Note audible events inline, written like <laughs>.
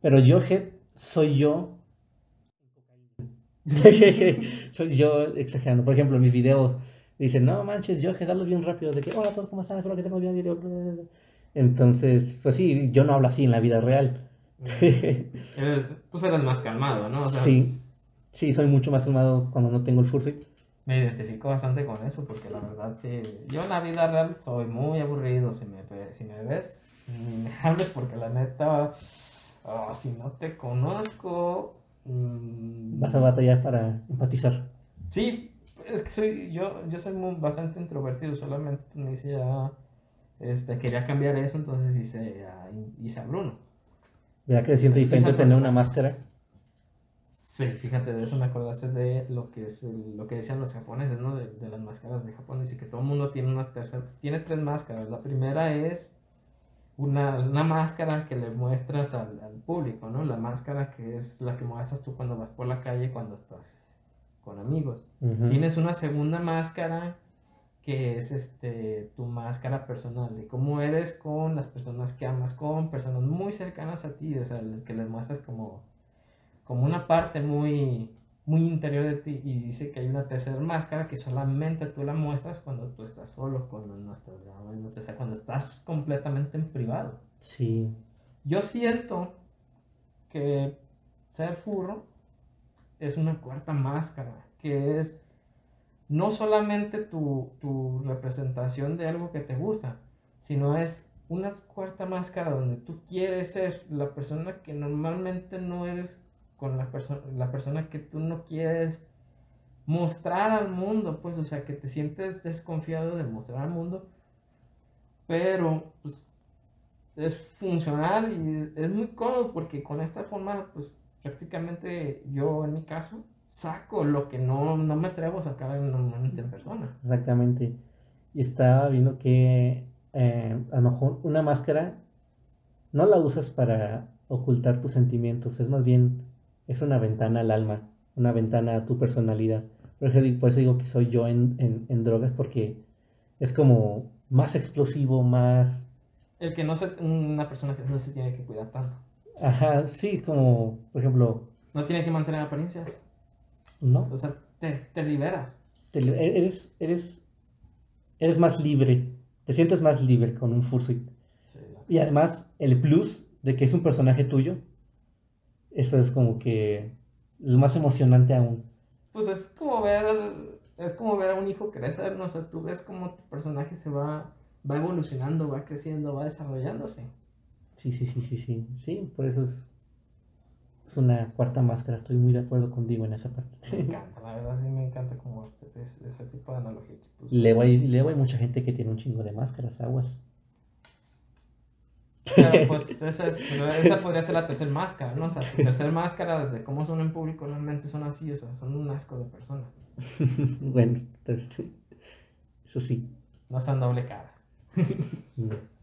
Pero Johead soy yo. <laughs> soy yo exagerando. Por ejemplo, en mis videos dicen, no manches, Johead, hazlo bien rápido. De que, hola a todos, ¿cómo están? Espero que estén bien. Entonces, pues sí, yo no hablo así en la vida real. eres, pues eres más calmado, ¿no? sí, sí, soy mucho más calmado cuando no tengo el fursuit. Me identifico bastante con eso, porque la verdad, sí, yo en la vida real soy muy aburrido. Si me, si me ves, ni me <laughs> hables, porque la neta, oh, si no te conozco. Mm, Vas a batallar para empatizar. Sí, es que soy, yo, yo soy muy, bastante introvertido, solamente me hice ya, este, quería cambiar eso, entonces hice a, hice a Bruno. ¿Verdad que se siente diferente tener una máscara? Sí, fíjate, de eso me acordaste de lo que es lo que decían los japoneses, ¿no? De, de, las máscaras de Japón. Dice que todo el mundo tiene una tercera, tiene tres máscaras. La primera es una, una máscara que le muestras al, al, público, ¿no? La máscara que es la que muestras tú cuando vas por la calle, cuando estás con amigos. Tienes una segunda máscara que es este tu máscara personal de cómo eres con las personas que amas, con personas muy cercanas a ti, o sea, que les muestras como como una parte muy, muy interior de ti y dice que hay una tercera máscara que solamente tú la muestras cuando tú estás solo, cuando no estás grabando, o sea, cuando estás completamente en privado. Sí. Yo siento que ser furro es una cuarta máscara, que es no solamente tu, tu representación de algo que te gusta, sino es una cuarta máscara donde tú quieres ser la persona que normalmente no eres con la, persona la persona que tú no quieres mostrar al mundo, pues, o sea, que te sientes desconfiado de mostrar al mundo, pero, pues, es funcional y es muy cómodo porque con esta forma, pues, prácticamente yo, en mi caso, saco lo que no, no me atrevo a sacar normalmente en persona. Exactamente. Y estaba viendo que eh, a lo mejor una máscara no la usas para ocultar tus sentimientos, es más bien es una ventana al alma, una ventana a tu personalidad. Por eso digo que soy yo en, drogas porque es como más explosivo, más... El que no se, una persona que no se tiene que cuidar tanto. Ajá, sí, como, por ejemplo... No tiene que mantener apariencias. No. O sea, te, liberas. eres, eres, eres más libre, te sientes más libre con un fursuit. Y además, el plus de que es un personaje tuyo, eso es como que lo más emocionante aún. Pues es como ver, es como ver a un hijo crecer, no sé, tú ves cómo tu personaje se va, va evolucionando, va creciendo, va desarrollándose. Sí, sí, sí, sí, sí, sí, por eso es, es una cuarta máscara, estoy muy de acuerdo contigo en esa parte. Me encanta, la verdad sí me encanta como este, ese tipo de analogía. Pues, luego, hay, luego hay mucha gente que tiene un chingo de máscaras, aguas. <laughs> pues esa, esa podría ser la tercera máscara, ¿no? O sea, la tercera máscara de cómo son en público realmente son así, o sea, son un asco de personas. <laughs> bueno, eso sí. No están doble caras. <laughs>